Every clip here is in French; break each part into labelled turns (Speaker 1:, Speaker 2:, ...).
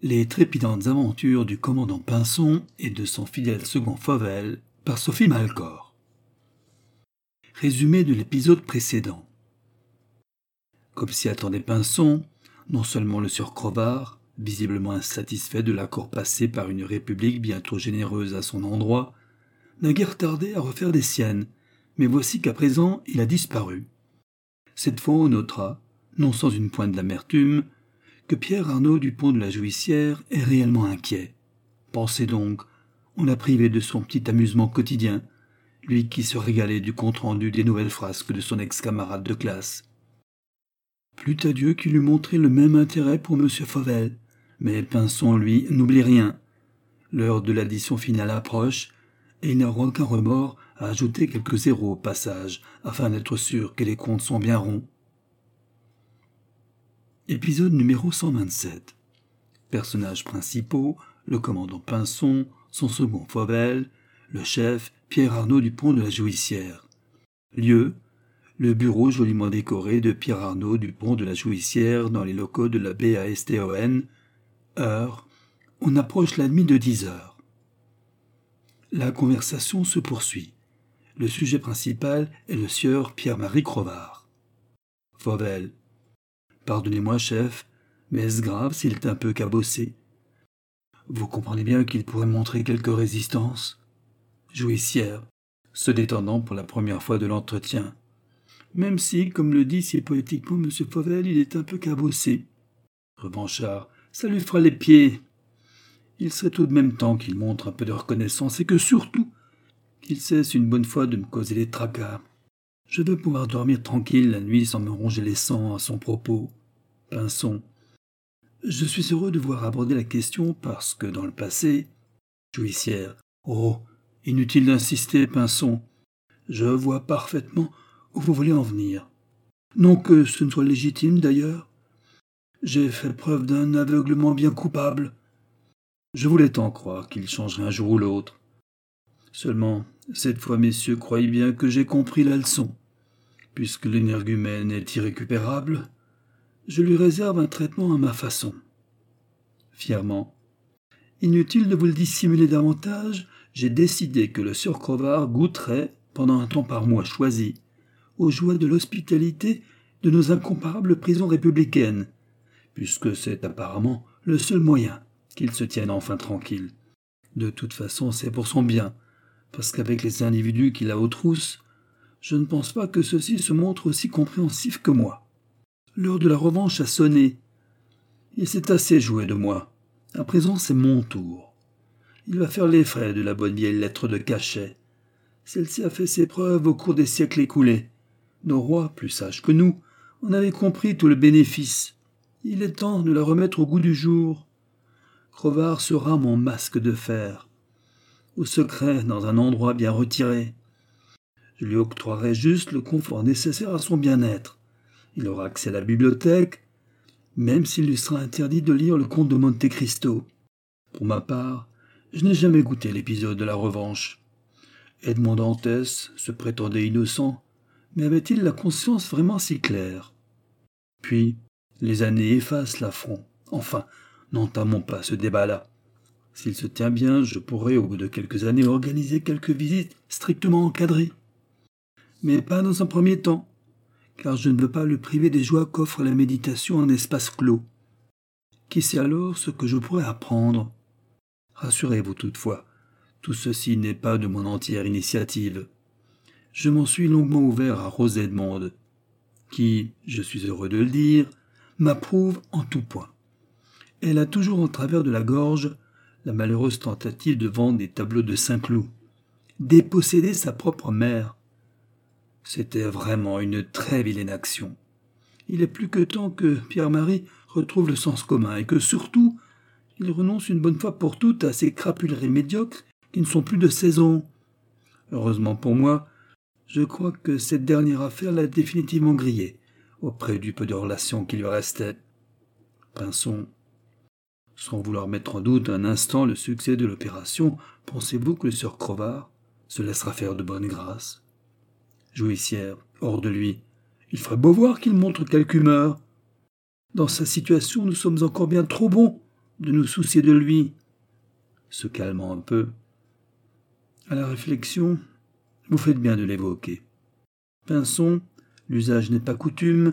Speaker 1: Les trépidantes aventures du commandant Pinson et de son fidèle second Fauvel par Sophie Malcor. Résumé de l'épisode précédent. Comme s'y attendait Pinson, non seulement le sieur Crevard, visiblement insatisfait de l'accord passé par une république bientôt généreuse à son endroit, n'a guère tardé à refaire des siennes, mais voici qu'à présent il a disparu. Cette fois on notera, non sans une pointe d'amertume, que Pierre Arnaud du pont de la Jouissière est réellement inquiet. Pensez donc, on l'a privé de son petit amusement quotidien, lui qui se régalait du compte-rendu des nouvelles frasques de son ex-camarade de classe. Plût à Dieu qu'il eût montré le même intérêt pour M. Fauvel, mais Pinson, lui, n'oublie rien. L'heure de l'addition finale approche, et il n'a aucun remords à ajouter quelques zéros au passage, afin d'être sûr que les comptes sont bien ronds. Épisode numéro 127. Personnages principaux, le commandant Pinson, son second Fauvel, le chef Pierre Arnaud du pont de la Jouissière. Lieu le bureau joliment décoré de Pierre Arnaud du pont de la Jouissière dans les locaux de la BASTON. Heure on approche la nuit de dix heures. La conversation se poursuit. Le sujet principal est le sieur Pierre-Marie Crevard. Fauvel Pardonnez-moi, chef, mais est-ce grave s'il est un peu cabossé? Vous comprenez bien qu'il pourrait montrer quelque résistance? Jouissière, se détendant pour la première fois de l'entretien. Même si, comme le dit si poétiquement M. Fauvel, il est un peu cabossé. Revanchard, ça lui fera les pieds. Il serait tout de même temps qu'il montre un peu de reconnaissance et que surtout qu'il cesse une bonne fois de me causer les tracas. Je veux pouvoir dormir tranquille la nuit sans me ronger les sangs à son propos. Pinson. Je suis heureux de voir aborder la question parce que dans le passé. Jouissière. Oh. Inutile d'insister, Pinson. Je vois parfaitement où vous voulez en venir. Non que ce ne soit légitime d'ailleurs. J'ai fait preuve d'un aveuglement bien coupable. Je voulais tant croire qu'il changerait un jour ou l'autre. Seulement, cette fois, messieurs, croyez bien que j'ai compris la leçon. Puisque l'énergumène est irrécupérable, je lui réserve un traitement à ma façon. Fièrement. Inutile de vous le dissimuler davantage, j'ai décidé que le sieur Crevard goûterait, pendant un temps par mois choisi, aux joies de l'hospitalité de nos incomparables prisons républicaines, puisque c'est apparemment le seul moyen qu'il se tienne enfin tranquille. De toute façon, c'est pour son bien, parce qu'avec les individus qu'il a aux trousses, je ne pense pas que ceux-ci se montrent aussi compréhensifs que moi. L'heure de la revanche a sonné. Il s'est assez joué de moi. À présent, c'est mon tour. Il va faire les frais de la bonne vieille lettre de cachet. Celle-ci a fait ses preuves au cours des siècles écoulés. Nos rois, plus sages que nous, en avaient compris tout le bénéfice. Il est temps de la remettre au goût du jour. Crevard sera mon masque de fer. Au secret, dans un endroit bien retiré. Je lui octroierai juste le confort nécessaire à son bien-être. Il aura accès à la bibliothèque, même s'il lui sera interdit de lire le conte de Monte Cristo. Pour ma part, je n'ai jamais goûté l'épisode de la revanche. Edmond Dantès se prétendait innocent, mais avait-il la conscience vraiment si claire? Puis, les années effacent l'affront. Enfin, n'entamons pas ce débat-là. S'il se tient bien, je pourrais, au bout de quelques années, organiser quelques visites strictement encadrées. Mais pas dans un premier temps car je ne veux pas le priver des joies qu'offre la méditation en espace clos. Qui sait alors ce que je pourrais apprendre? Rassurez-vous toutefois, tout ceci n'est pas de mon entière initiative. Je m'en suis longuement ouvert à Rose Edmond, qui, je suis heureux de le dire, m'approuve en tout point. Elle a toujours en travers de la gorge la malheureuse tentative de vendre des tableaux de Saint-Cloud, déposséder sa propre mère, c'était vraiment une très vilaine action. Il est plus que temps que Pierre-Marie retrouve le sens commun et que surtout il renonce une bonne fois pour toutes à ces crapuleries médiocres qui ne sont plus de saison. Heureusement pour moi, je crois que cette dernière affaire l'a définitivement grillé, auprès du peu de relations qui lui restait. Pinson. Sans vouloir mettre en doute un instant le succès de l'opération, pensez-vous que le sieur Crevard se laissera faire de bonne grâce Jouissière, hors de lui. Il ferait beau voir qu'il montre quelque humeur. Dans sa situation, nous sommes encore bien trop bons de nous soucier de lui, se calmant un peu. À la réflexion, vous faites bien de l'évoquer. Pinson, l'usage n'est pas coutume,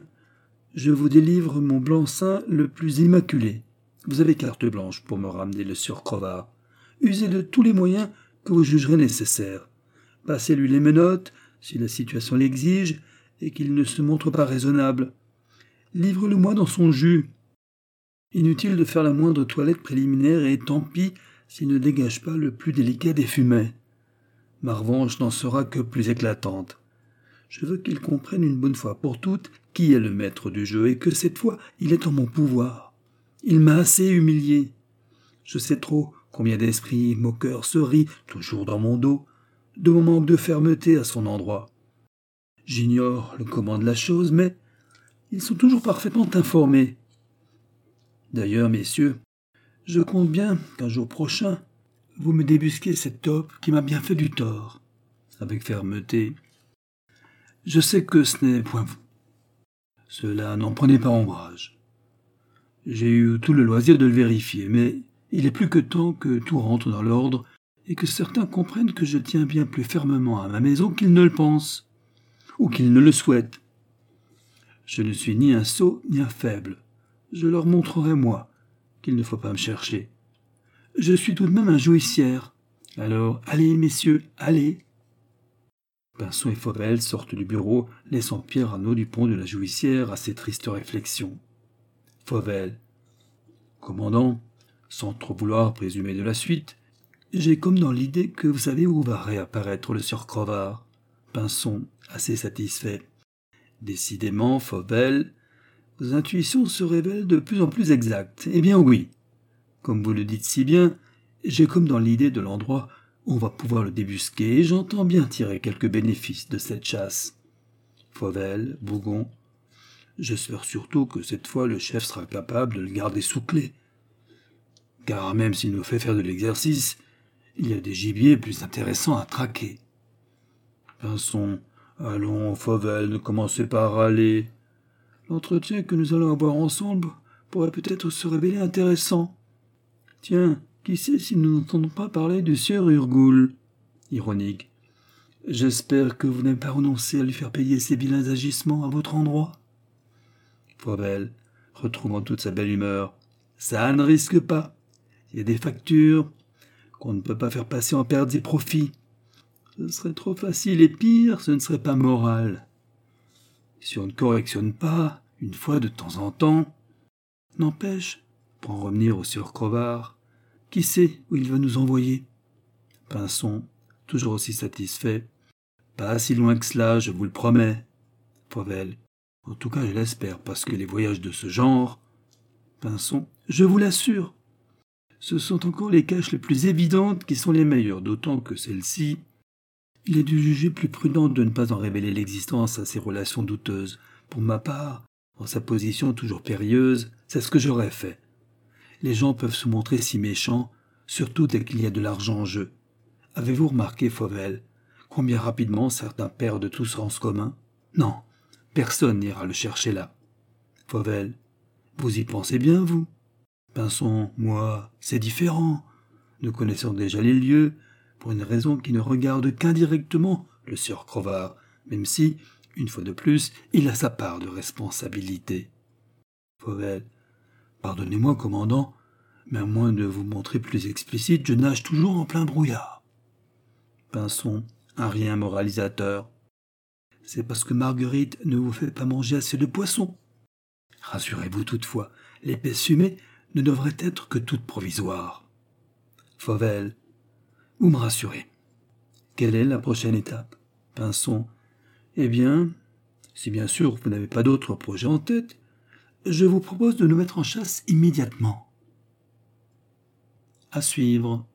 Speaker 1: je vous délivre mon blanc-seing le plus immaculé. Vous avez carte blanche pour me ramener le sieur Crevard. Usez de tous les moyens que vous jugerez nécessaires. Passez-lui les menottes, si la situation l'exige, et qu'il ne se montre pas raisonnable. Livre-le-moi dans son jus. Inutile de faire la moindre toilette préliminaire, et tant pis s'il ne dégage pas le plus délicat des fumets. Ma revanche n'en sera que plus éclatante. Je veux qu'il comprenne une bonne fois pour toutes qui est le maître du jeu et que cette fois il est en mon pouvoir. Il m'a assez humilié. Je sais trop combien d'esprits moqueurs se rient toujours dans mon dos de mon manque de fermeté à son endroit. J'ignore le comment de la chose, mais ils sont toujours parfaitement informés. D'ailleurs, messieurs, je compte bien qu'un jour prochain, vous me débusquez cette taupe qui m'a bien fait du tort. Avec fermeté. Je sais que ce n'est point vous. Cela n'en prenait pas ombrage. J'ai eu tout le loisir de le vérifier, mais il est plus que temps que tout rentre dans l'ordre et que certains comprennent que je tiens bien plus fermement à ma maison qu'ils ne le pensent, ou qu'ils ne le souhaitent. Je ne suis ni un sot ni un faible. Je leur montrerai, moi, qu'il ne faut pas me chercher. Je suis tout de même un jouissière. Alors, allez, messieurs, allez. Pinson et Fauvel sortent du bureau, laissant Pierre Arnaud du pont de la jouissière à ses tristes réflexions. Fauvel. Commandant, sans trop vouloir présumer de la suite, j'ai comme dans l'idée que vous savez où va réapparaître le sieur Crevard. Pinson, assez satisfait. Décidément, Fauvel, vos intuitions se révèlent de plus en plus exactes. Eh bien oui. Comme vous le dites si bien, j'ai comme dans l'idée de l'endroit où on va pouvoir le débusquer, et j'entends bien tirer quelques bénéfices de cette chasse. Fauvel, Bougon, j'espère surtout que cette fois le chef sera capable de le garder sous clé. Car même s'il nous fait faire de l'exercice, il y a des gibiers plus intéressants à traquer. Pinson, allons, Fauvel, ne commencez pas à râler. L'entretien que nous allons avoir ensemble pourrait peut-être se révéler intéressant. Tiens, qui sait si nous n'entendons pas parler du sieur Urgoul Ironique. J'espère que vous n'avez pas renoncé à lui faire payer ses vilains agissements à votre endroit. Fauvel, retrouvant toute sa belle humeur. Ça ne risque pas. Il y a des factures, qu'on ne peut pas faire passer en pertes et profits. Ce serait trop facile et pire, ce ne serait pas moral. Si on ne correctionne pas, une fois de temps en temps, n'empêche, pour en revenir au sieur Crevard, qui sait où il va nous envoyer? Pinson, toujours aussi satisfait. Pas si loin que cela, je vous le promets. Fauvel. En tout cas, je l'espère, parce que les voyages de ce genre. Pinson. Je vous l'assure, ce sont encore les caches les plus évidentes qui sont les meilleures, d'autant que celles-ci, il est dû juger plus prudent de ne pas en révéler l'existence à ces relations douteuses. Pour ma part, en sa position toujours périlleuse, c'est ce que j'aurais fait. Les gens peuvent se montrer si méchants, surtout dès qu'il y a de l'argent en jeu. Avez-vous remarqué, Fauvel, combien rapidement certains perdent tout sens commun? Non, personne n'ira le chercher là. Fauvel, vous y pensez bien, vous? Pinson, moi, c'est différent. Nous connaissons déjà les lieux, pour une raison qui ne regarde qu'indirectement le sieur Crevard, même si, une fois de plus, il a sa part de responsabilité. Fauvel. Pardonnez-moi, commandant, mais à moins de vous montrer plus explicite, je nage toujours en plein brouillard. Pinson, un rien moralisateur. C'est parce que Marguerite ne vous fait pas manger assez de poisson. Rassurez-vous toutefois, l'épaisse fumée ne devrait être que toute provisoire. Fauvel, vous me rassurez. Quelle est la prochaine étape? Pinson. Eh bien, si bien sûr vous n'avez pas d'autre projet en tête, je vous propose de nous mettre en chasse immédiatement. À suivre.